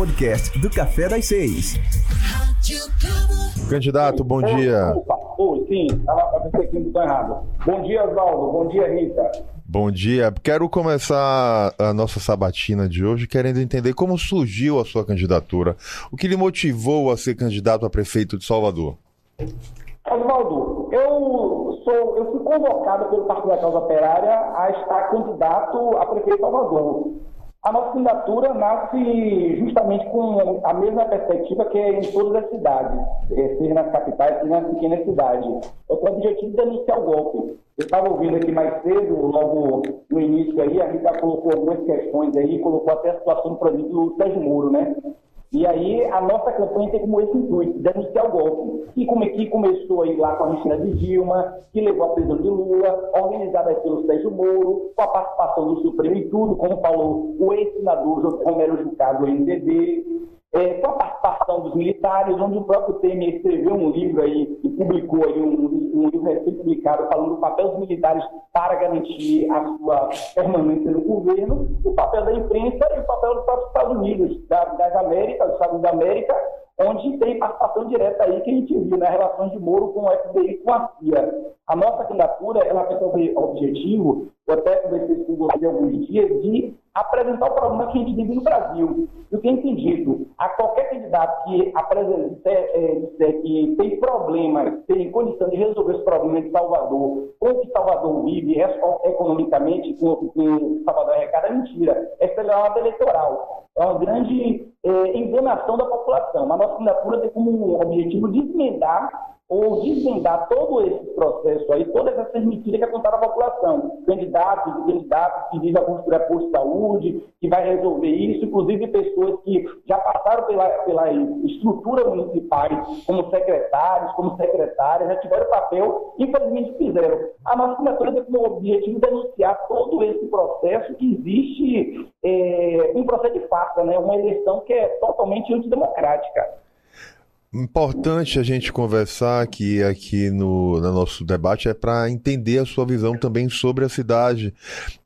podcast do Café das Seis. Candidato, bom dia. Oi, sim, estava aqui no errado. Bom dia, Oswaldo. Bom dia, Rita. Bom dia. Quero começar a nossa sabatina de hoje querendo entender como surgiu a sua candidatura. O que lhe motivou a ser candidato a prefeito de Salvador? Oswaldo, eu sou, eu fui convocado pelo Partido da Causa Operária a estar candidato a prefeito de Salvador. A nossa candidatura nasce justamente com a mesma perspectiva que é em todas as cidades, é, seja nas capitais, seja nas pequenas cidades. É com o objetivo de denunciar o golpe. Eu estava ouvindo aqui mais cedo, logo no início aí, a Rita colocou algumas questões aí, colocou até a situação, por exemplo, do Sérgio Moro, né? E aí a nossa campanha tem como esse intuito, denunciar o golpe, que, como, que começou aí lá com a Cristina de Dilma, que levou à prisão de Lula, organizada pelo Sérgio Moro, com a participação do Supremo e tudo, como falou o ex-senador Romero Jucá do MDB, é, com a participação dos militares, onde o próprio Temer escreveu um livro aí e publicou aí um, um livro recém-publicado falando do papel dos militares para garantir a sua permanência no governo, o papel da imprensa e o papel dos próprios Estados Unidos, da, das Américas, dos Estados da América, onde tem participação direta aí que a gente viu, né, relações de Moro com o FBI com a CIA. A nossa candidatura, ela tem como objetivo, eu até conversei com você alguns dias, de apresentar o problema que a gente vive no Brasil. E o que é entendido, a qualquer candidato que apresente, é, disser que tem problemas, tem condição de resolver os problemas de Salvador, com o que Salvador vive economicamente, com que Salvador arrecada, é mentira. É uma eleitoral. É uma grande é, enganação da população. A nossa candidatura tem como objetivo desmendar ou desvendar todo esse processo aí, todas essas mentiras que apontaram à população. Candidatos e candidatos que dizem a construir posto de saúde, que vai resolver isso, inclusive pessoas que já passaram pela, pela estrutura municipais, como secretários, como secretárias, já tiveram papel, infelizmente fizeram. A nossa candidatura tem como objetivo denunciar todo esse processo que existe, é, um processo de farsa, né? uma eleição que é totalmente antidemocrática. Importante a gente conversar aqui, aqui no, no nosso debate é para entender a sua visão também sobre a cidade.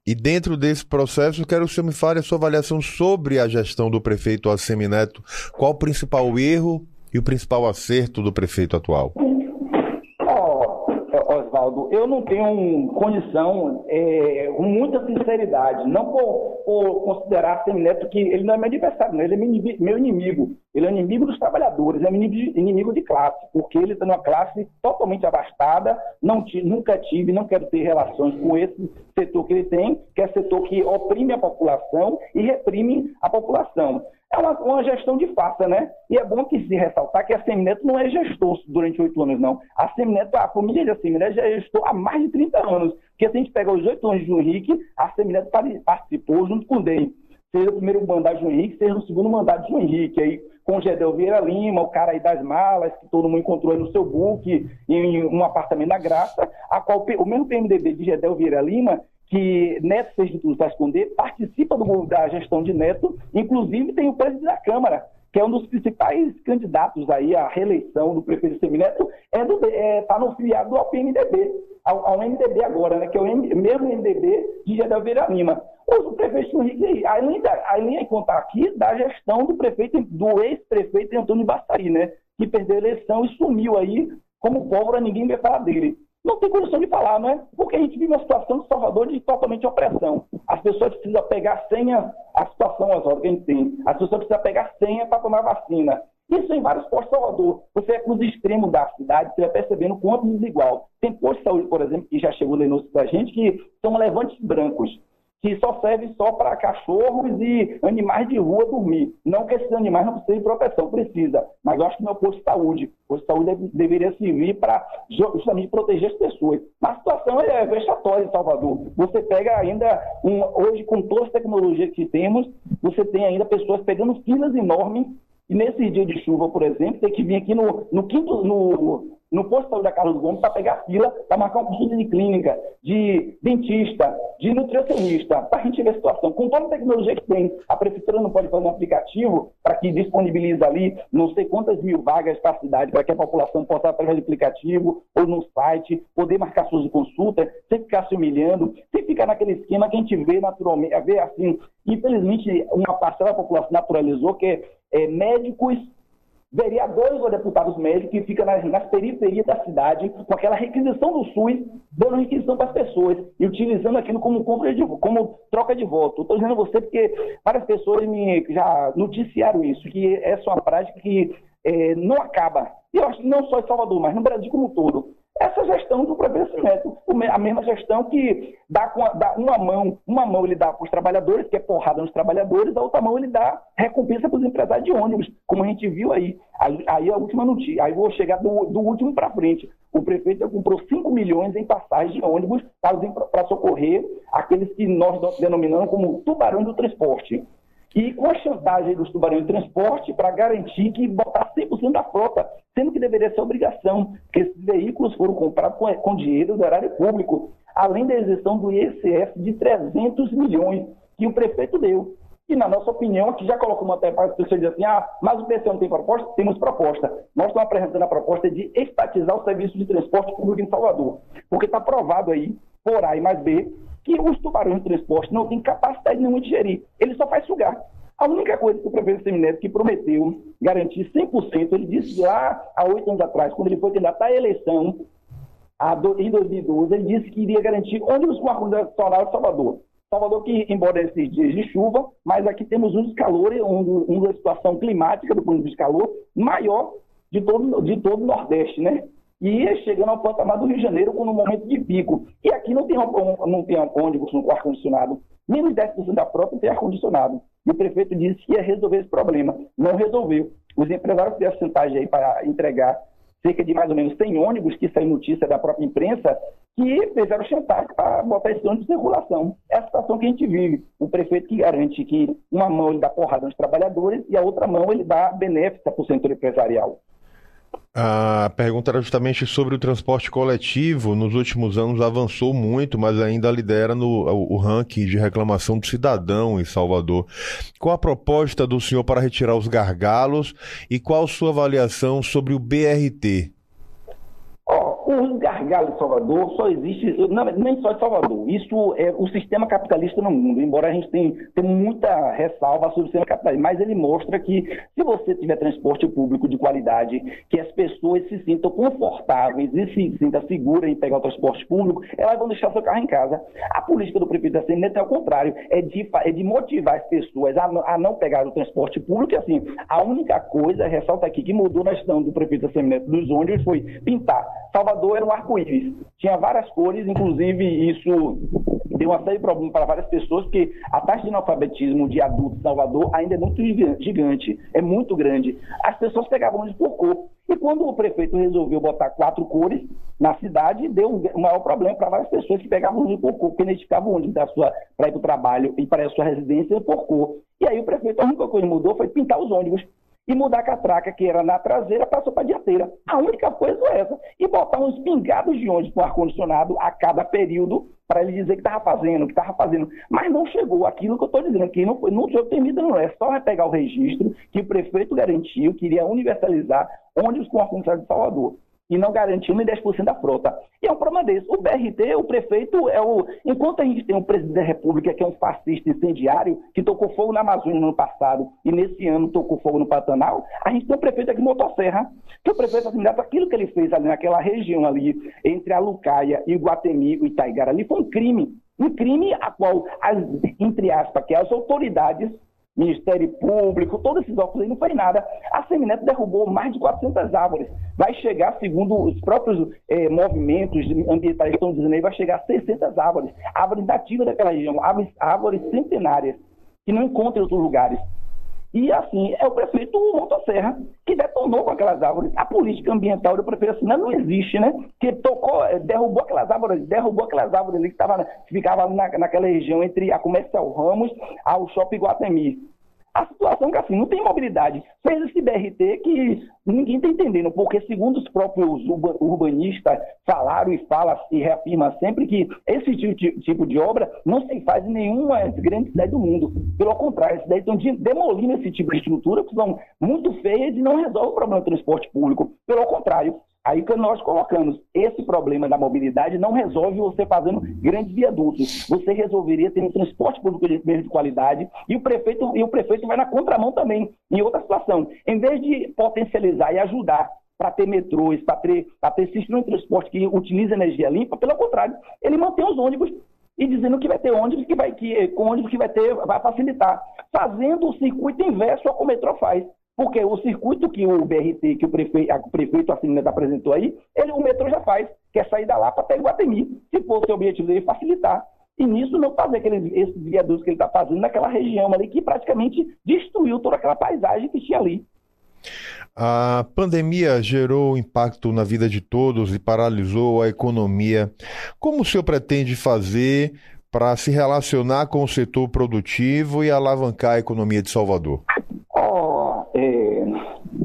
E dentro desse processo, quero que você me fale a sua avaliação sobre a gestão do prefeito Assemineto. Qual o principal erro e o principal acerto do prefeito atual? Eu não tenho condição, é, com muita sinceridade, não por, por considerar Semineto que ele não é meu adversário, não, ele é meu inimigo. Ele é inimigo dos trabalhadores, é inimigo de classe, porque ele está numa classe totalmente abastada, não nunca tive, não quero ter relações com esse setor que ele tem, que é setor que oprime a população e reprime a população é uma, uma, gestão de farsa, né? E é bom que se ressaltar que a Semineto não é gestor durante oito anos, não. A Semineto, a família da Semineto já é gestor há mais de 30 anos. Porque se a gente pega os oito anos João Henrique, a Semineto participou junto com o DEI. Seja o primeiro mandato de Henrique, seja o segundo mandato de Henrique. Aí, com o Gedel Vieira Lima, o cara aí das malas, que todo mundo encontrou aí no seu book, em um apartamento da Graça, a qual o mesmo PMDB de Gedel Vieira Lima que Neto fez de tudo para esconder, participa do, da gestão de Neto, inclusive tem o presidente da Câmara, que é um dos principais candidatos aí à reeleição do prefeito Semineto, é é, tá no filiado ao PMDB, ao, ao MDB agora, né, que é o M, mesmo MDB de Gedel Vieira Lima. O prefeito Henrique, além, da, além de contar aqui da gestão do prefeito, do ex-prefeito Antônio Bassari, né, que perdeu a eleição e sumiu aí como pólvora, ninguém vai falar dele não tem condição de falar, não é? Porque a gente vive uma situação de Salvador de totalmente opressão. As pessoas precisam pegar senha, a situação Oswaldo, que a gente tem. As pessoas precisam pegar senha para tomar vacina. Isso em vários postos de Salvador. Você é nos extremos da cidade, você vai percebendo quanto desigual. Tem postos de saúde, por exemplo, que já chegou denúncia para a gente, que são levantes brancos que só serve só para cachorros e animais de rua dormir. Não que esses animais não precisem de proteção, precisa. Mas eu acho que não é o posto de saúde. O posto de saúde deve, deveria servir para justamente proteger as pessoas. Mas a situação é vexatória em Salvador. Você pega ainda, um, hoje com todas as tecnologias que temos, você tem ainda pessoas pegando filas enormes e nesse dia de chuva, por exemplo, tem que vir aqui no, no quinto, no, no posto da Carlos Gomes para pegar fila, para marcar uma consulta de clínica, de dentista, de nutricionista, para a gente ver a situação. Com toda a tecnologia que tem, a prefeitura não pode fazer um aplicativo para que disponibilize ali não sei quantas mil vagas para a cidade, para que a população possa, através do aplicativo ou no site, poder marcar suas consultas, sem ficar se humilhando, sem ficar naquele esquema que a gente vê naturalmente, vê assim, infelizmente, uma parcela da população naturalizou, que é, é médicos vereadores ou deputados médicos que ficam nas, nas, periferias da cidade com aquela requisição do SUS, dando requisição para as pessoas e utilizando aquilo como, compra de, como troca de voto. Estou dizendo a você porque várias pessoas me já noticiaram isso, que essa é uma prática que é, não acaba. E eu acho que não só em Salvador, mas no Brasil como um todo essa gestão do Neto, a mesma gestão que dá, dá, uma mão, uma mão ele dá para os trabalhadores, que é porrada nos trabalhadores, a outra mão ele dá recompensa para os empresários de ônibus, como a gente viu aí. Aí, aí a última notícia, aí vou chegar do, do último para frente. O prefeito comprou 5 milhões em passagens de ônibus para socorrer aqueles que nós denominamos como tubarão do transporte e com a chantagem dos tubarões de transporte para garantir que botar 100% da frota, sendo que deveria ser obrigação, porque esses veículos foram comprados com, com dinheiro do erário público, além da isenção do ICF de 300 milhões que o prefeito deu. E, na nossa opinião, aqui já colocou uma para as pessoas dizem assim, ah, mas o PC não tem proposta? Temos proposta. Nós estamos apresentando a proposta de estatizar o serviço de transporte público em Salvador, porque está provado aí, por A e mais B, que os tubarões de transporte não têm capacidade nenhuma de gerir. Ele só faz sugar. A única coisa que o prefeito Semineto que prometeu garantir 100%, ele disse lá há oito anos atrás, quando ele foi candidato à eleição, em 2012, ele disse que iria garantir ônibus com ar-condicionado de Salvador. Salvador que, embora esses dias de chuva, mas aqui temos um dos calores, um, uma situação climática do ponto de vista de calor maior de todo, de todo o Nordeste, né? E chegando ao patamar do Rio de Janeiro com um momento de pico. E aqui não tem, um, não tem ônibus com ar-condicionado. Menos 10% da frota tem ar-condicionado. E o prefeito disse que ia resolver esse problema. Não resolveu. Os empresários fizeram chantagem aí para entregar cerca de mais ou menos 100 ônibus, que saiu notícia da própria imprensa, que fizeram chantagem para botar esse ônibus em circulação. É a situação que a gente vive. O prefeito que garante que uma mão ele dá porrada nos trabalhadores e a outra mão ele dá benéfica para o setor empresarial. A pergunta era justamente sobre o transporte coletivo. Nos últimos anos avançou muito, mas ainda lidera no o, o ranking de reclamação do cidadão em Salvador. Qual a proposta do senhor para retirar os gargalos e qual sua avaliação sobre o BRT? Gargalo de Salvador só existe, não, nem só de Salvador, isso é o sistema capitalista no mundo, embora a gente tenha, tenha muita ressalva sobre o sistema capitalista, mas ele mostra que se você tiver transporte público de qualidade, que as pessoas se sintam confortáveis e se sintam seguras em pegar o transporte público, elas vão deixar seu carro em casa. A política do prefeito da CNT é o contrário, é de, é de motivar as pessoas a, a não pegar o transporte público, e assim, a única coisa, ressalta aqui, que mudou na gestão do prefeito da CNT dos ônibus foi pintar Salvador era um arco-íris. Tinha várias cores, inclusive isso deu uma série de problemas para várias pessoas, porque a taxa de analfabetismo de adultos em Salvador ainda é muito gigante, é muito grande. As pessoas pegavam onde por cor. E quando o prefeito resolveu botar quatro cores na cidade, deu um maior problema para várias pessoas que pegavam ônibus por cor, que identificavam onde para ir para o trabalho e para a sua residência por cor. E aí o prefeito, a única coisa que mudou foi pintar os ônibus e mudar a catraca, que era na traseira, passou para a dianteira. A única coisa é essa. E botar uns pingados de ônibus com ar-condicionado a cada período para ele dizer que estava fazendo, que estava fazendo. Mas não chegou aquilo que eu estou dizendo, que não, não foi permitido, não. É só pegar o registro que o prefeito garantiu que iria universalizar ônibus com ar-condicionado de Salvador e não garantiu nem 10% da frota. E é um problema desse. O BRT, o prefeito, é o. Enquanto a gente tem um presidente da República que é um fascista incendiário, que tocou fogo na Amazônia no ano passado e nesse ano tocou fogo no Pantanal, a gente tem um prefeito aqui em Motosserra, que o prefeito assimilado aquilo que ele fez ali naquela região ali, entre a Lucaia e Guatemi, o Itaigara ali, foi um crime. Um crime a qual, as, entre aspas, que as autoridades Ministério Público, todos esses órgãos aí não faz nada. A Semineto derrubou mais de 400 árvores. Vai chegar, segundo os próprios eh, movimentos ambientais que estão dizendo aí, vai chegar a 600 árvores. Árvores nativas daquela região, árvores, árvores centenárias, que não encontram em outros lugares. E assim, é o prefeito Motosserra que detonou com aquelas árvores. A política ambiental do prefeito assim, não existe, né? Que tocou, eh, derrubou aquelas árvores, derrubou aquelas árvores ali que, tava, que ficavam na, naquela região entre a Comercial Ramos ao Shopping Guatemi. A situação que assim, não tem mobilidade. Fez esse BRT que ninguém está entendendo, porque segundo os próprios urbanistas falaram e falam e reafirmam sempre que esse tipo, de obra não se faz em nenhuma grande cidade do mundo. Pelo contrário, as cidades estão demolindo esse tipo de estrutura, que são muito feias e não resolvem o problema do transporte público. Pelo contrário, Aí que nós colocamos, esse problema da mobilidade não resolve você fazendo grandes viadutos. Você resolveria ter um transporte público de, de qualidade e o prefeito e o prefeito vai na contramão também, em outra situação. Em vez de potencializar e ajudar para ter metrôs, para ter, ter sistema de transporte que utiliza energia limpa, pelo contrário, ele mantém os ônibus e dizendo que vai ter ônibus que vai que com ônibus que vai ter vai facilitar, fazendo o circuito inverso ao que o metrô faz. Porque o circuito que o BRT, que o prefeito, o prefeito Assineta apresentou aí, ele, o metrô já faz, que é sair da Lapa até Guatemi, se fosse o objetivo dele facilitar. E nisso não fazer aqueles, esses viadutos que ele está fazendo naquela região ali, que praticamente destruiu toda aquela paisagem que tinha ali. A pandemia gerou impacto na vida de todos e paralisou a economia. Como o senhor pretende fazer para se relacionar com o setor produtivo e alavancar a economia de Salvador? é,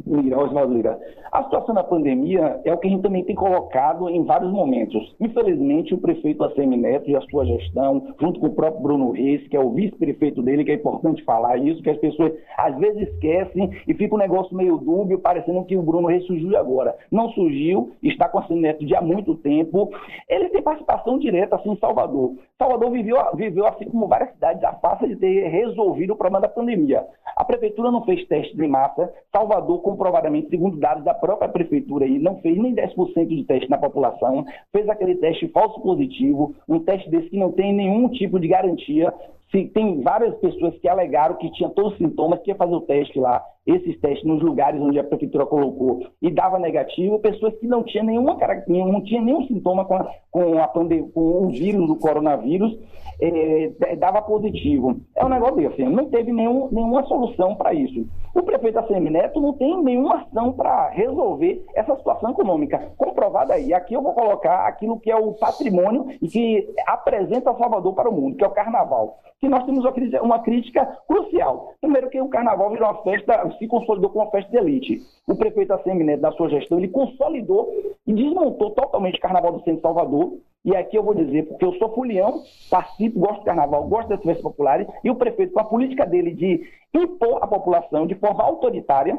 Lira, Lira, a situação da pandemia é o que a gente também tem colocado em vários momentos. Infelizmente, o prefeito ACM Neto e a sua gestão, junto com o próprio Bruno Reis, que é o vice-prefeito dele, que é importante falar isso, que as pessoas às vezes esquecem e fica um negócio meio dúbio, parecendo que o Bruno Reis surgiu agora. Não surgiu, está com a ACM Neto há muito tempo. Ele tem participação direta assim, em Salvador. Salvador viveu, viveu, assim como várias cidades, a farsa de ter resolvido o problema da pandemia. A prefeitura não fez teste de massa. Salvador, comprovadamente, segundo dados da própria prefeitura aí não fez nem 10% de teste na população, fez aquele teste falso positivo, um teste desse que não tem nenhum tipo de garantia. Se tem várias pessoas que alegaram que tinha todos os sintomas, que ia fazer o teste lá, esses testes nos lugares onde a prefeitura colocou e dava negativo, pessoas que não tinham nenhuma não tinha nenhum sintoma com, a, com, a com o vírus do coronavírus, é, dava positivo. É um negócio desse, assim, não teve nenhum, nenhuma solução para isso. O prefeito ACM Neto não tem nenhuma ação para resolver essa situação econômica. Comprovada aí. Aqui eu vou colocar aquilo que é o patrimônio e que apresenta Salvador para o mundo, que é o carnaval. Que nós temos uma crítica crucial. Primeiro que o carnaval virou uma festa, se consolidou como uma festa de elite. O prefeito ACM Neto, na sua gestão, ele consolidou e desmontou totalmente o carnaval do centro Salvador e aqui eu vou dizer, porque eu sou fulião, participo, gosto de carnaval, gosto das festas populares, e o prefeito, com a política dele de impor a população de forma autoritária,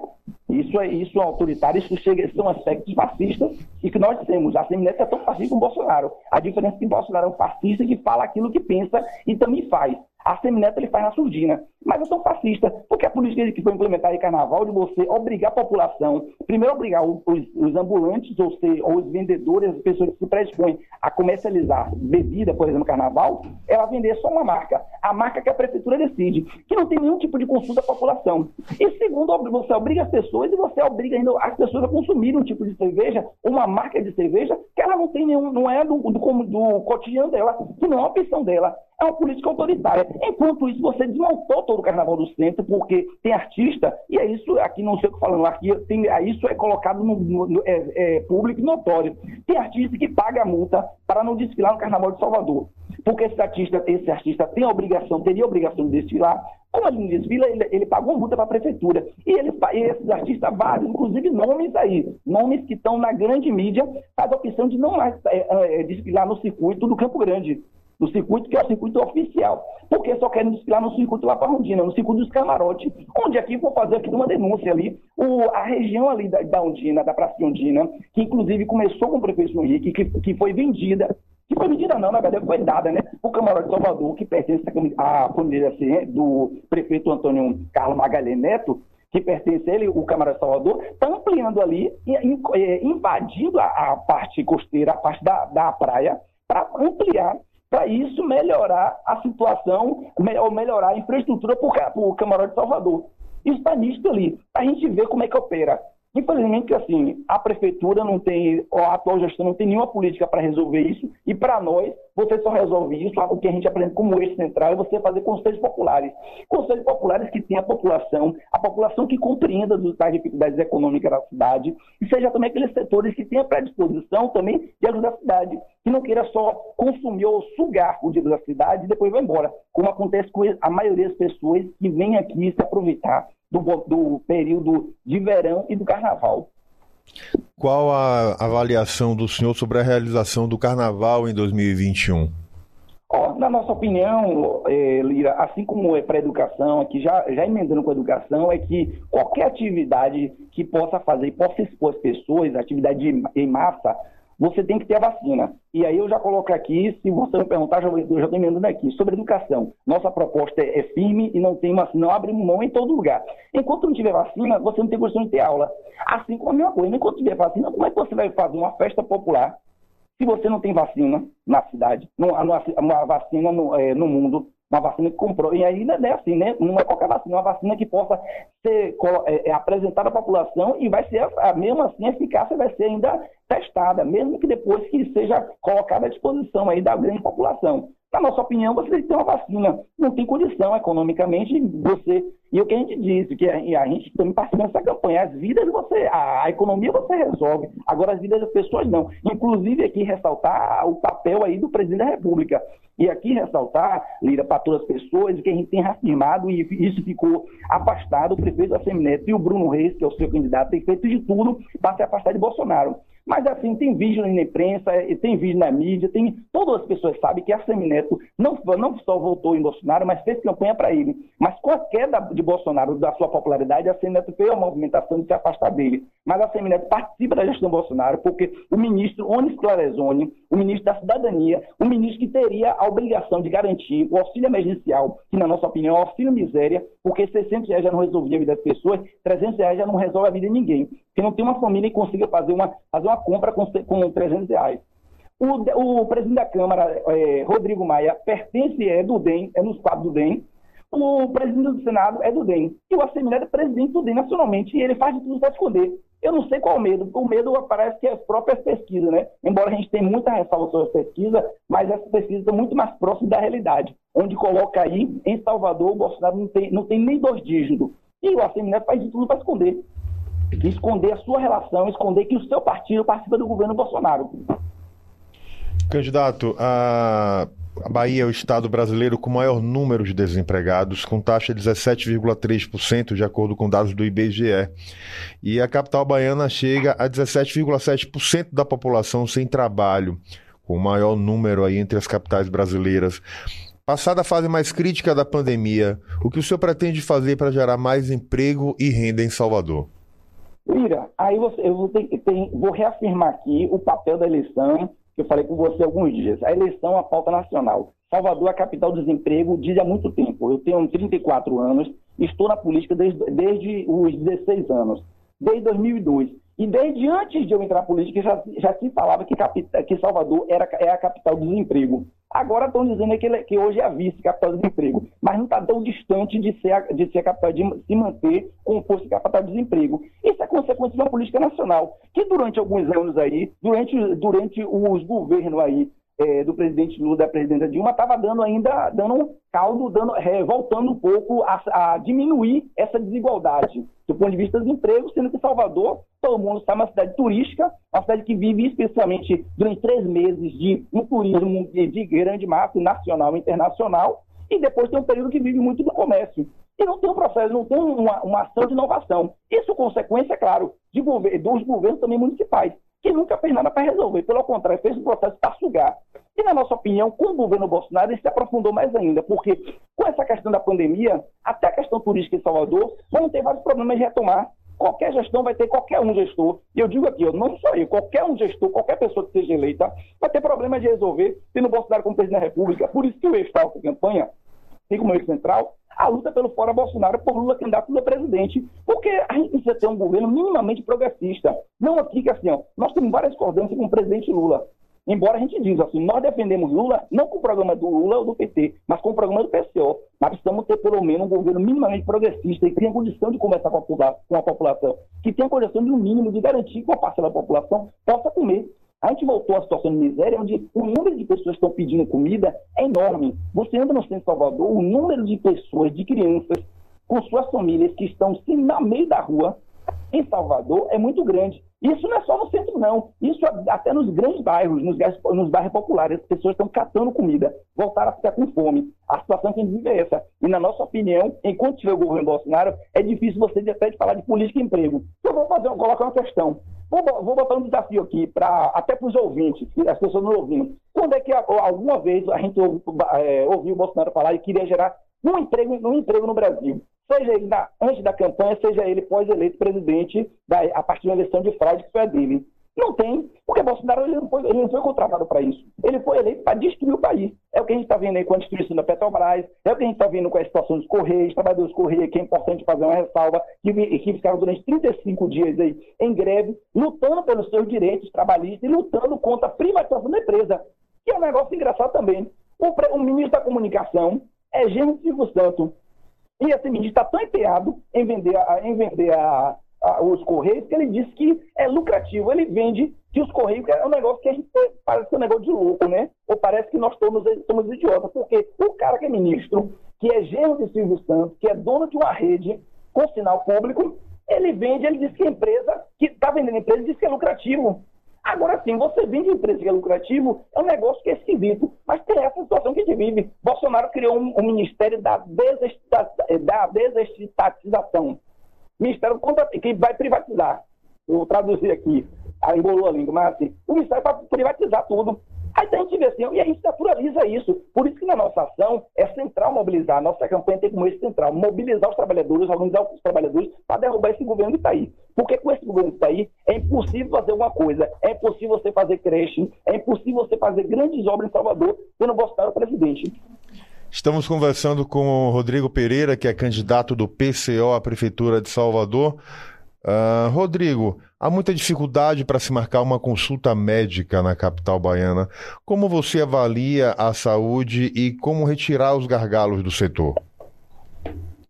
isso é isso é autoritário, isso chega, são aspectos fascistas, e que nós temos, a Assembleia é tão fascista como Bolsonaro. A diferença é que Bolsonaro é um fascista que fala aquilo que pensa e também faz. A Semineto ele faz na surdina. Mas eu sou fascista, porque a política que foi implementada em carnaval de você obrigar a população, primeiro obrigar os, os ambulantes, ou, ser, ou os vendedores, as pessoas que se predispõem a comercializar bebida, por exemplo, carnaval, ela vender só uma marca. A marca que a prefeitura decide, que não tem nenhum tipo de consulta à população. E segundo, você obriga as pessoas e você obriga ainda as pessoas a consumirem um tipo de cerveja, uma marca de cerveja, que ela não tem nenhum, não é do, do, do cotidiano dela, que não é opção dela é uma política autoritária. Enquanto isso, você desmontou todo o Carnaval do Centro, porque tem artista, e é isso, aqui não sei o que falando, aqui tem, é isso é colocado no, no é, é, público notório. Tem artista que paga a multa para não desfilar no Carnaval de Salvador. Porque esse artista, esse artista tem obrigação, teria obrigação de desfilar. Como ele não desfila, ele, ele pagou multa para a prefeitura. E, ele, e esses artistas, vários, inclusive nomes aí, nomes que estão na grande mídia, faz a opção de não mais é, é, desfilar no circuito do Campo Grande do circuito, que é o circuito oficial. Porque só querem desfilar no circuito lá para Rondina, no circuito dos camarotes, onde aqui vou fazer aqui uma denúncia ali, o, a região ali da, da Ondina, da Praça Ondina, que inclusive começou com o prefeito Henrique, que, que foi vendida que foi vendida não, na verdade foi dada, né? O camarote de Salvador, que pertence à família assim, do prefeito Antônio Carlos Magalhães Neto, que pertence a ele, o camarote de Salvador, está ampliando ali, é, invadindo a, a, parte costeira, a parte da, da praia, para ampliar para isso melhorar a situação, ou melhorar a infraestrutura para o camarote de Salvador. Isso está nisto ali. A gente vê como é que opera. Infelizmente, assim, a prefeitura não tem, a atual gestão não tem nenhuma política para resolver isso, e para nós, você só resolve isso, o que a gente aprende como eixo central é você fazer conselhos populares. Conselhos populares que tenham a população, a população que compreenda as dificuldades econômicas da cidade, e seja também aqueles setores que tenham predisposição também de ajudar a cidade, que não queira só consumir ou sugar o dinheiro da cidade e depois vai embora, como acontece com a maioria das pessoas que vêm aqui se aproveitar do, do período de verão e do carnaval. Qual a avaliação do senhor sobre a realização do carnaval em 2021? Oh, na nossa opinião, é, Lira, assim como é para a educação, aqui já, já emendando com a educação, é que qualquer atividade que possa fazer e possa expor as pessoas, atividade em massa, você tem que ter a vacina. E aí eu já coloco aqui, se você me perguntar, já estou emendando aqui, sobre educação. Nossa proposta é, firme e não tem vacina, não abre mão em todo lugar. Enquanto não tiver vacina, você não tem condição de ter aula. Assim como a mesma coisa, enquanto tiver vacina, como é que você vai fazer uma festa popular se você não tem vacina na cidade, uma vacina no, é, no mundo, uma vacina que comprou. E ainda é assim, né? Não é qualquer vacina, é uma vacina que possa ser é, é, apresentada à população e vai ser, mesmo assim, a eficácia vai ser ainda testada, mesmo que depois que seja colocada à disposição aí da grande população. Na nossa opinião, você tem que ter uma vacina. Não tem condição economicamente você. E o que a gente disse, que a, gente também participa dessa campanha, as vidas você, a, a, economia você resolve, agora as vidas das pessoas não. Inclusive aqui ressaltar o papel aí do presidente da República. E aqui ressaltar, Lira, para todas as pessoas, que a gente tem reafirmado, e isso ficou afastado, o prefeito da Semineto e o Bruno Reis, que é o seu candidato, tem feito de tudo para se afastar de Bolsonaro. Mas assim, tem vídeo na imprensa, tem vídeo na mídia, tem todas as pessoas sabem que a Semineto não, não só votou em Bolsonaro, mas fez campanha para ele. Mas com a queda de Bolsonaro, da sua popularidade, a Semineto fez a movimentação de se afastar dele. Mas a Semineto participa da gestão Bolsonaro porque o ministro Onis Clarezoni, o ministro da Cidadania, o ministro que teria a obrigação de garantir o auxílio emergencial, que na nossa opinião é auxílio miséria, porque 600 reais já não resolvia a vida das pessoas, 300 reais já não resolve a vida de ninguém. Que não tem uma família que consiga fazer uma, fazer uma compra com, com 300 reais. O, o presidente da Câmara, é, Rodrigo Maia, pertence, é do DEM, é nos quadros do DEM. O presidente do Senado é do DEM. E o Assemineto é presidente do DEM nacionalmente, e ele faz de tudo para esconder. Eu não sei qual o medo, o medo aparece que é as próprias pesquisas, né? Embora a gente tenha muita ressalva sobre as pesquisas, mas essas pesquisas estão muito mais próximas da realidade, onde coloca aí, em Salvador, o Bolsonaro não tem, não tem nem dois dígitos. E o Assemineto faz de tudo para esconder de esconder a sua relação, esconder que o seu partido participa do governo Bolsonaro. Candidato, a Bahia é o estado brasileiro com maior número de desempregados, com taxa de 17,3%, de acordo com dados do IBGE. E a capital baiana chega a 17,7% da população sem trabalho, com o maior número aí entre as capitais brasileiras. Passada a fase mais crítica da pandemia, o que o senhor pretende fazer para gerar mais emprego e renda em Salvador? Ira, aí eu vou, ter, vou reafirmar aqui o papel da eleição, que eu falei com você alguns dias. A eleição é a pauta nacional. Salvador é a capital do desemprego diz há muito tempo. Eu tenho 34 anos, estou na política desde, desde os 16 anos, desde 2002. E desde antes de eu entrar na política já, já se falava que, que Salvador era, é a capital do desemprego. Agora estão dizendo que, ele, que hoje é a vice-capital do desemprego, mas não está tão distante de ser, a, de ser capital de se manter como fosse capital de desemprego. Isso é consequência de uma política nacional, que durante alguns anos aí, durante, durante os governos aí é, do presidente Lula, da presidenta Dilma, estava dando ainda, dando um caldo, dando, é, voltando um pouco a, a, diminuir essa desigualdade do ponto de vista do emprego, sendo que Salvador, todo mundo sabe, é uma cidade turística, uma cidade que vive especialmente durante três meses de um turismo de, de grande massa, nacional e internacional, e depois tem um período que vive muito do comércio. E não tem um processo, não tem uma, uma ação de inovação. Isso consequência, claro, de dos governos também municipais que nunca fez nada para resolver. Pelo contrário, fez um processo para sugar. E, na nossa opinião, com o governo Bolsonaro, ele se aprofundou mais ainda, porque com essa questão da pandemia, até a questão turística em Salvador, vamos ter vários problemas de retomar. Qualquer gestão vai ter qualquer um gestor, e eu digo aqui, eu não sou eu, qualquer um gestor, qualquer pessoa que seja eleita, vai ter problemas de resolver, tendo Bolsonaro como presidente da República. Por isso que o da campanha, como o eixo central, a luta pelo fora Bolsonaro por Lula candidato a presidente. Porque a gente precisa ter um governo minimamente progressista. Não aqui que assim, ó, nós temos várias discordâncias com o presidente Lula. Embora a gente diga assim, nós defendemos Lula não com o programa do Lula ou do PT, mas com o programa do PCO. Nós precisamos ter pelo menos um governo minimamente progressista e que tenha condição de conversar com a, com a população, que tenha condição de um mínimo de garantir que uma parcela da população possa comer. A gente voltou à situação de miséria, onde o número de pessoas que estão pedindo comida é enorme. Você anda no centro de Salvador, o número de pessoas, de crianças, com suas famílias que estão sim, na meio da rua, em Salvador, é muito grande. Isso não é só no centro, não. Isso até nos grandes bairros, nos, nos bairros populares, as pessoas estão catando comida, voltaram a ficar com fome. A situação que a gente vive é essa. E, na nossa opinião, enquanto tiver o governo Bolsonaro, é difícil você até de falar de política e emprego. Eu vou fazer, colocar uma questão. Vou, vou botar um desafio aqui, pra, até para os ouvintes, as pessoas não ouvindo. Quando é que alguma vez a gente ouviu, é, ouviu o Bolsonaro falar e queria gerar um emprego, um emprego no Brasil? Seja ele na, antes da campanha, seja ele pós-eleito presidente, da, a partir da eleição de fraude que foi a dele. Não tem, porque Bolsonaro ele não foi, ele não foi contratado para isso. Ele foi eleito para destruir o país. É o que a gente está vendo aí com a destruição da Petrobras, é o que a gente está vendo com a situação dos Correios, trabalhadores dos Correios, que é importante fazer uma ressalva, que, que ficaram durante 35 dias aí em greve, lutando pelos seus direitos trabalhistas e lutando contra a privatização da empresa, que é um negócio engraçado também. O, o ministro da Comunicação é Gênesis Silvio Santo, e esse ministro está tão empenhado em vender, a, em vender a, a, os Correios que ele disse que é lucrativo. Ele vende que os Correios é um negócio que a gente parece um negócio de louco, né? Ou parece que nós somos, somos idiotas, porque o cara que é ministro, que é genro de Silvio Santos, que é dono de uma rede com sinal público, ele vende, ele diz que a empresa, que está vendendo a empresa, diz que é lucrativo. Agora sim, você vende empresa que é lucrativo, é um negócio que é esquisito. Mas tem essa situação que a gente vive. Bolsonaro criou um, um Ministério da, da desestatização. Ministério contra, que vai privatizar. vou traduzir aqui, embolou a língua, mas assim, o Ministério vai privatizar tudo. Aí a gente vê assim, e a gente naturaliza isso. Por isso que na nossa ação é central mobilizar. A nossa campanha tem como esse central mobilizar os trabalhadores, organizar os trabalhadores para derrubar esse governo que está aí. Porque com esse governo que está aí, é impossível fazer alguma coisa. É impossível você fazer creche, é impossível você fazer grandes obras em Salvador tendo Bolsonaro presidente. Estamos conversando com o Rodrigo Pereira, que é candidato do PCO à Prefeitura de Salvador. Uh, Rodrigo, há muita dificuldade para se marcar uma consulta médica na capital baiana. Como você avalia a saúde e como retirar os gargalos do setor?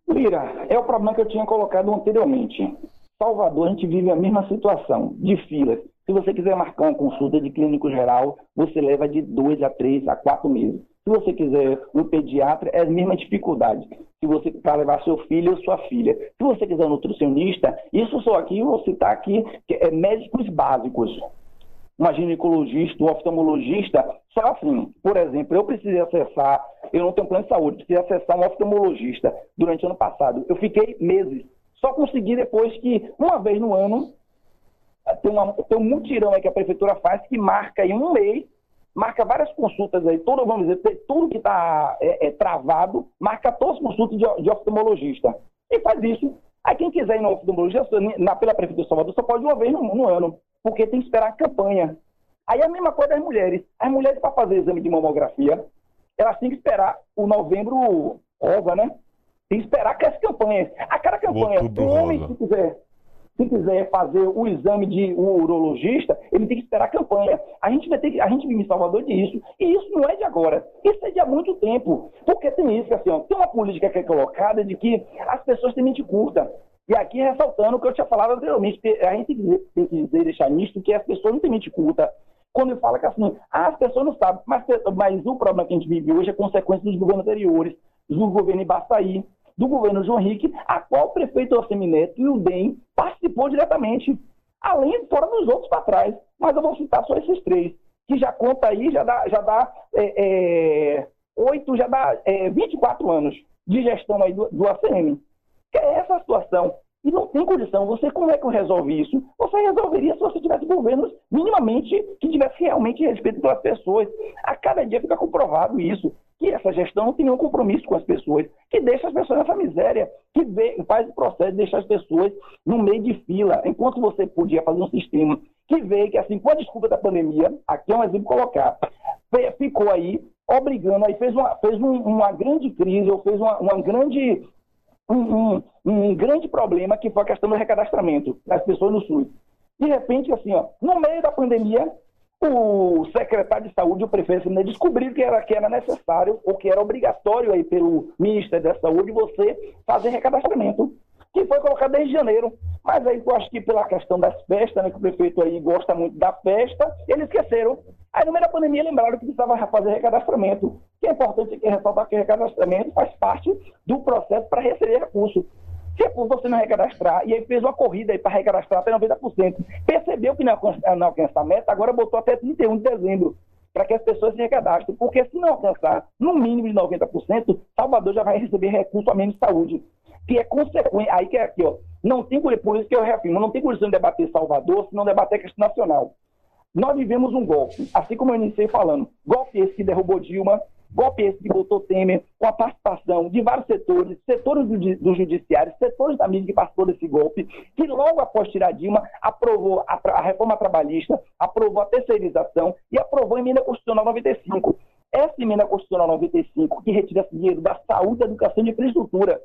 Mira, é o problema que eu tinha colocado anteriormente. Salvador, a gente vive a mesma situação de filas. Se você quiser marcar uma consulta de clínico geral, você leva de dois a três a quatro meses. Se você quiser um pediatra, é a mesma dificuldade. Se você para levar seu filho ou sua filha. Se você quiser um nutricionista, isso só aqui, vou citar aqui, é médicos básicos. Uma ginecologista, um oftalmologista, só assim. Por exemplo, eu precisei acessar, eu não tenho plano de saúde, precisei acessar um oftalmologista durante o ano passado. Eu fiquei meses. Só consegui depois que, uma vez no ano, tem, uma, tem um mutirão aí que a prefeitura faz que marca em um mês marca várias consultas aí, todo, vamos dizer, tudo que está é, é, travado, marca todas as consultas de, de oftalmologista. E faz isso. Aí quem quiser ir no oftalmologista, na, pela Prefeitura de Salvador, só pode uma vez no, no, ano, porque tem que esperar a campanha. Aí a mesma coisa das mulheres. As mulheres, para fazer exame de mamografia, elas têm que esperar o novembro rosa, né? Tem que esperar que as campanhas. A cada campanha, o homem, se quiser se quiser fazer o exame de um urologista, ele tem que esperar a campanha. A gente vai ter que, a gente vive em Salvador disso. E isso não é de agora. Isso é de há muito tempo. Porque tem isso, assim, ó, tem uma política que é colocada de que as pessoas têm mente curta. E aqui ressaltando o que eu tinha falado anteriormente, a gente tem que, dizer, deixar nisso que as pessoas não têm mente curta. Quando eu falo que assim, ah, as pessoas não sabem, mas, mas o problema que a gente vive hoje é consequência dos governos anteriores, do governo Ibaçaí, do governo João Henrique, a qual o prefeito Assemineto e o DEM participou diretamente, além fora dos outros para trás. Mas eu vou citar só esses três, que já conta aí, já dá, já dá é, é, 8, já dá é, 24 anos de gestão aí do, do ACM. Que é essa a situação. E não tem condição. Você, como é que resolve isso? Você resolveria se você tivesse governos minimamente que tivesse realmente respeito pelas pessoas. A cada dia fica comprovado isso que essa gestão não tem nenhum compromisso com as pessoas, que deixa as pessoas nessa miséria, que vê, faz o processo de deixar as pessoas no meio de fila, enquanto você podia fazer um sistema que vê que, assim, com a desculpa da pandemia, aqui é um exemplo colocar, ficou aí obrigando, aí fez uma, fez um, uma grande crise, ou fez uma, uma grande, um, um, um grande problema, que foi a questão do recadastramento das pessoas no SUS. De repente, assim, ó, no meio da pandemia, o secretário de saúde e o prefeito de descobriram que era, que era necessário ou que era obrigatório aí pelo Ministério da Saúde você fazer recadastramento, que foi colocado desde janeiro. Mas aí eu acho que pela questão das festas, né, que o prefeito aí gosta muito da festa, eles esqueceram. Aí no meio da pandemia lembraram que precisava fazer recadastramento. Que é importante que ressaltar que recadastramento faz parte do processo para receber recurso. Se você não recadastrar, e aí fez uma corrida para recadastrar até 90%, percebeu que não alcança a meta, agora botou até 31 de dezembro para que as pessoas se recadastrem, porque se não alcançar no mínimo de 90%, Salvador já vai receber recurso a menos de saúde, que é consequência, aí que é aqui, ó, não tem por isso que eu reafirmo, não tem condição de debater Salvador se não debater a questão nacional. Nós vivemos um golpe, assim como eu iniciei falando, golpe esse que derrubou Dilma, golpe esse que botou Temer, com a participação de vários setores, setores do, do judiciário, setores da mídia que participou desse golpe, que logo após tirar Dilma, aprovou a, a reforma trabalhista, aprovou a terceirização e aprovou a emenda constitucional 95. Essa emenda constitucional 95, que retira esse dinheiro da saúde, da educação e infraestrutura,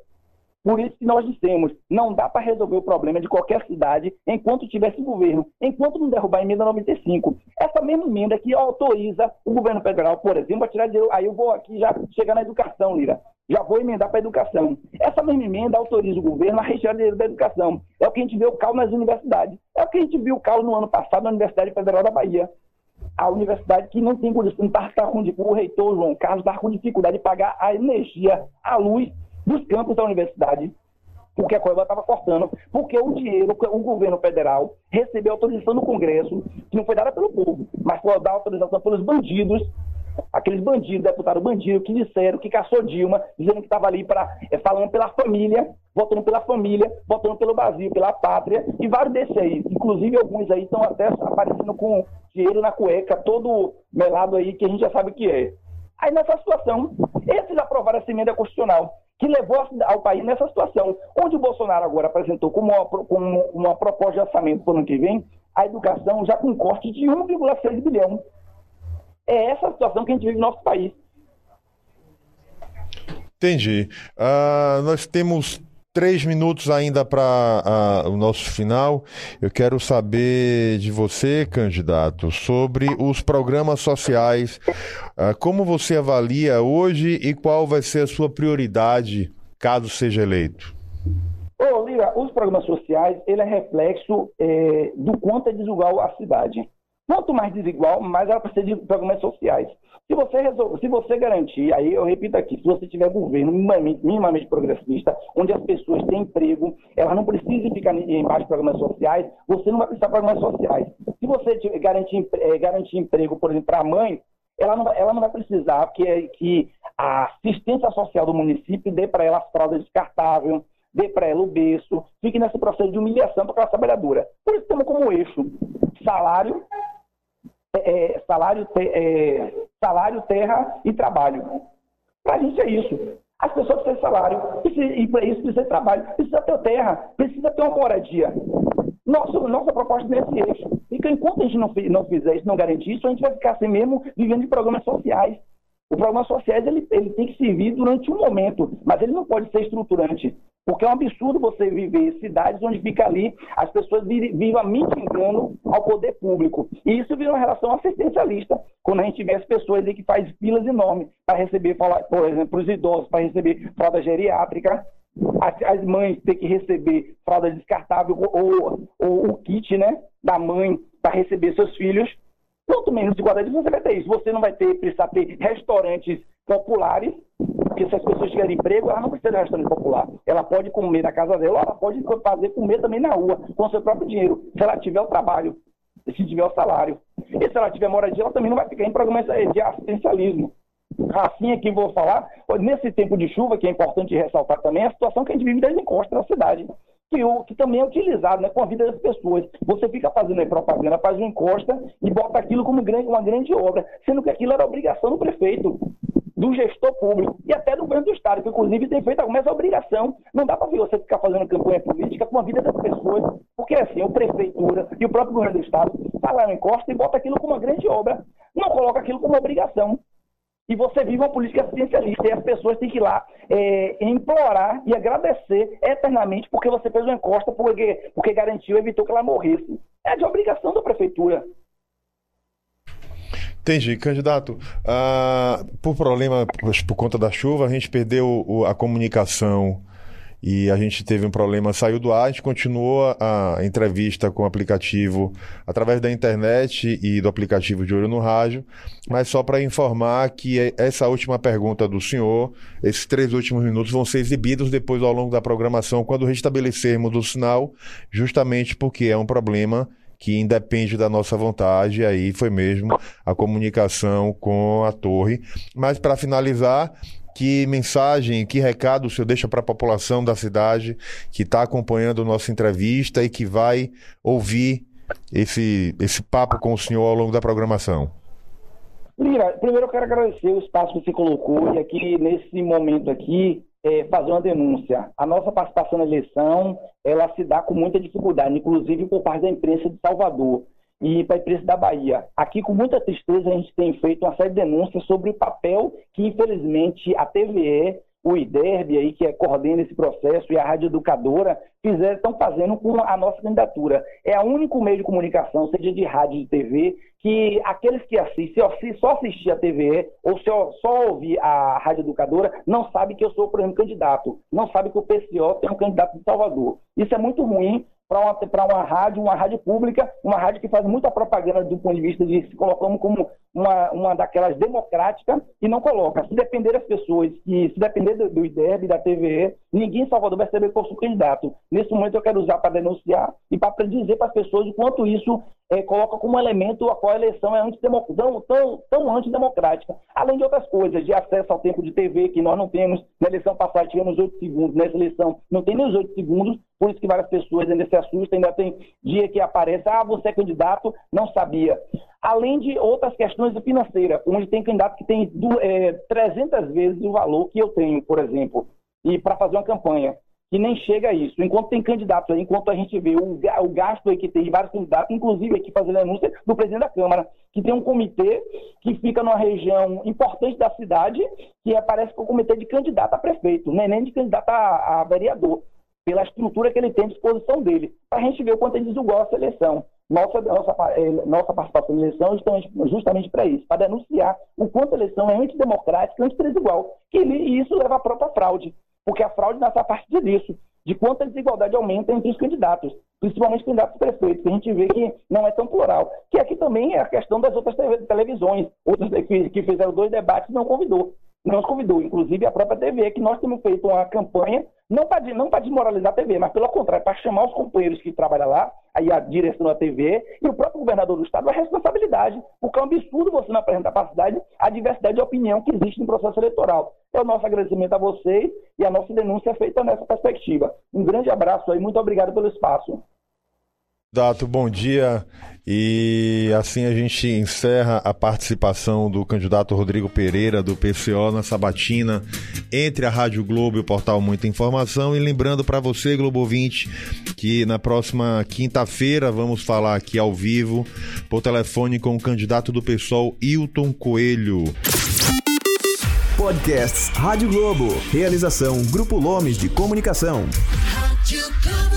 por isso que nós dissemos, não dá para resolver o problema de qualquer cidade enquanto tivesse governo, enquanto não derrubar a emenda 95. Essa mesma emenda que autoriza o governo federal, por exemplo, a tirar dinheiro, aí eu vou aqui já chegar na educação, Lira. Já vou emendar para a educação. Essa mesma emenda autoriza o governo a retirar dinheiro da educação. É o que a gente vê o caos nas universidades. É o que a gente viu o caos no ano passado na Universidade Federal da Bahia a universidade que não tem condição, está tá com o reitor João Carlos está com dificuldade de pagar a energia, a luz dos campos da universidade, porque a Coiba estava cortando, porque o dinheiro, o governo federal recebeu autorização do Congresso, que não foi dada pelo povo, mas foi dada autorização pelos bandidos, aqueles bandidos, deputados bandidos, que disseram que caçou Dilma, dizendo que estava ali para é, falando pela família, votando pela família, votando pelo Brasil, pela pátria, e vários desses aí, inclusive alguns aí estão até aparecendo com dinheiro na cueca, todo melado aí, que a gente já sabe o que é. Aí nessa situação, esses aprovaram essa emenda constitucional que levou ao país nessa situação, onde o Bolsonaro agora apresentou como uma, como uma proposta de orçamento para o ano que vem, a educação já com corte de 1,6 bilhão. É essa a situação que a gente vive no nosso país. Entendi. Uh, nós temos três minutos ainda para o nosso final. Eu quero saber de você, candidato, sobre os programas sociais. Uh, como você avalia hoje e qual vai ser a sua prioridade caso seja eleito? Ô, Lira, os programas sociais, ele é reflexo é, do quanto é desigual a cidade. Quanto mais desigual, mais ela precisa de programas sociais. Se você, resolve, se você garantir, aí eu repito aqui, se você tiver governo minimamente, minimamente progressista, onde as pessoas têm emprego, elas não precisam ficar embaixo de programas sociais, você não vai precisar de programas sociais. Se você garantir, é, garantir emprego, por exemplo, para a mãe, ela não, ela não vai precisar que, que a assistência social do município dê para ela as fraldas descartáveis, dê para ela o berço, fique nesse processo de humilhação para aquela trabalhadora. Por isso temos como eixo salário, é, salário, é, salário, terra e trabalho. Para a gente é isso. As pessoas precisam de salário, e para isso precisa de trabalho, precisa ter terra, precisa ter uma moradia. Nossa, nossa proposta é nesse eixo. E enquanto a gente não, não fizer isso, não garantir isso, a gente vai ficar assim mesmo vivendo de programas sociais. O programa sociais ele, ele tem que servir durante um momento, mas ele não pode ser estruturante. Porque é um absurdo você viver em cidades onde fica ali, as pessoas vivamente engano ao poder público. E isso vira uma relação assistencialista, quando a gente vê as pessoas que fazem filas enormes para receber, por exemplo, os idosos, para receber fralda geriátrica, as, mães têm que receber fralda descartável ou, ou o kit né, da mãe para receber seus filhos. Quanto menos desigualdade você vai ter isso. Você não vai ter, precisar ter restaurantes populares, porque se as pessoas tiverem emprego, ela não precisa de restaurante popular. Ela pode comer na casa dela, ela pode fazer comer também na rua, com seu próprio dinheiro, se ela tiver o trabalho, se tiver o salário. E se ela tiver moradia, ela também não vai ficar em programas de assistencialismo. Assim aqui vou falar, nesse tempo de chuva, que é importante ressaltar também, a situação que a gente vive das encostas na cidade que, o, que também é utilizado né, com a vida das pessoas. Você fica fazendo propaganda, faz uma encosta e bota aquilo como grande, uma grande obra, sendo que aquilo era obrigação do prefeito, do gestor público e até do governo do Estado, que inclusive tem feito algumas obrigação. Não dá para você ficar fazendo campanha política com a vida das pessoas, porque assim, a prefeitura e o próprio governo do Estado uma encosta e bota aquilo como uma grande obra, não coloca aquilo como obrigação e você vive uma política assistencialista e as pessoas têm que ir lá é, implorar e agradecer eternamente porque você fez uma encosta porque, porque garantiu, evitou que ela morresse. É de obrigação da prefeitura. Entendi, candidato. Uh, por problema, por conta da chuva, a gente perdeu a comunicação e a gente teve um problema, saiu do ar, a gente continuou a entrevista com o aplicativo através da internet e do aplicativo de Olho no Rádio, mas só para informar que essa última pergunta do senhor, esses três últimos minutos vão ser exibidos depois ao longo da programação, quando restabelecermos o sinal, justamente porque é um problema que independe da nossa vontade, aí foi mesmo a comunicação com a torre. Mas para finalizar, que mensagem, que recado o senhor deixa para a população da cidade que está acompanhando nossa entrevista e que vai ouvir esse, esse papo com o senhor ao longo da programação? Lira, primeiro eu quero agradecer o espaço que você colocou e aqui, nesse momento aqui, é, fazer uma denúncia. A nossa participação na eleição, ela se dá com muita dificuldade, inclusive por parte da imprensa de Salvador e para a imprensa da Bahia. Aqui, com muita tristeza, a gente tem feito uma série de denúncias sobre o papel que, infelizmente, a TVE, o IDERB, aí, que é, coordena esse processo, e a Rádio Educadora, fizeram, estão fazendo com a nossa candidatura. É o único meio de comunicação, seja de rádio e de TV, que aqueles que assistem, se só assistir a TVE ou se só ouvir a Rádio Educadora, não sabe que eu sou, por exemplo, candidato. Não sabe que o PCO tem um candidato de Salvador. Isso é muito ruim para uma, uma rádio, uma rádio pública, uma rádio que faz muita propaganda do ponto de vista de se colocando como uma, uma daquelas democráticas e não coloca. Se depender das pessoas, e se depender do, do IDEB, da TVE, ninguém em Salvador vai saber qual é o candidato. Nesse momento eu quero usar para denunciar e para dizer para as pessoas o quanto isso é, coloca como elemento a qual a eleição é tão, tão, antidemocrática. Além de outras coisas, de acesso ao tempo de TV, que nós não temos. Na eleição passada tivemos 8 segundos, nessa eleição não tem nem os 8 segundos, por isso que várias pessoas ainda se assustam, ainda tem dia que aparece, ah, você é candidato, não sabia. Além de outras questões financeiras, onde tem candidato que tem é, 300 vezes o valor que eu tenho, por exemplo, e para fazer uma campanha que nem chega a isso. Enquanto tem candidatos enquanto a gente vê o, gasto aí que tem vários candidatos, inclusive aqui fazendo anúncio do presidente da Câmara, que tem um comitê que fica numa região importante da cidade, que aparece com o comitê de candidato a prefeito, não é nem de candidato a, a vereador, pela estrutura que ele tem à disposição dele, para a gente ver o quanto ele desigual essa eleição. Nossa, nossa, eh, nossa participação na eleição é justamente para isso, para denunciar o quanto a eleição é antidemocrática, antidesigual, e isso leva à própria fraude porque a fraude nasce a partir disso, de quanto a desigualdade aumenta entre os candidatos, principalmente candidatos prefeitos, que a gente vê que não é tão plural. Que aqui também é a questão das outras televisões, outras que, que fizeram dois debates não convidou nos convidou, inclusive a própria TV, que nós temos feito uma campanha, não para não desmoralizar a TV, mas pelo contrário, para chamar os companheiros que trabalham lá, aí a direção da TV e o próprio governador do estado a responsabilidade, porque é um absurdo você não apresentar para a cidade a diversidade de opinião que existe no processo eleitoral. É o nosso agradecimento a vocês e a nossa denúncia é feita nessa perspectiva. Um grande abraço aí, muito obrigado pelo espaço. Dato, bom dia. E assim a gente encerra a participação do candidato Rodrigo Pereira, do PCO, na sabatina entre a Rádio Globo e o portal Muita Informação. E lembrando para você, Globo 20, que na próxima quinta-feira vamos falar aqui ao vivo, por telefone, com o candidato do PSOL, Hilton Coelho. Podcasts Rádio Globo. Realização Grupo Lomes de Comunicação. Rádio Globo.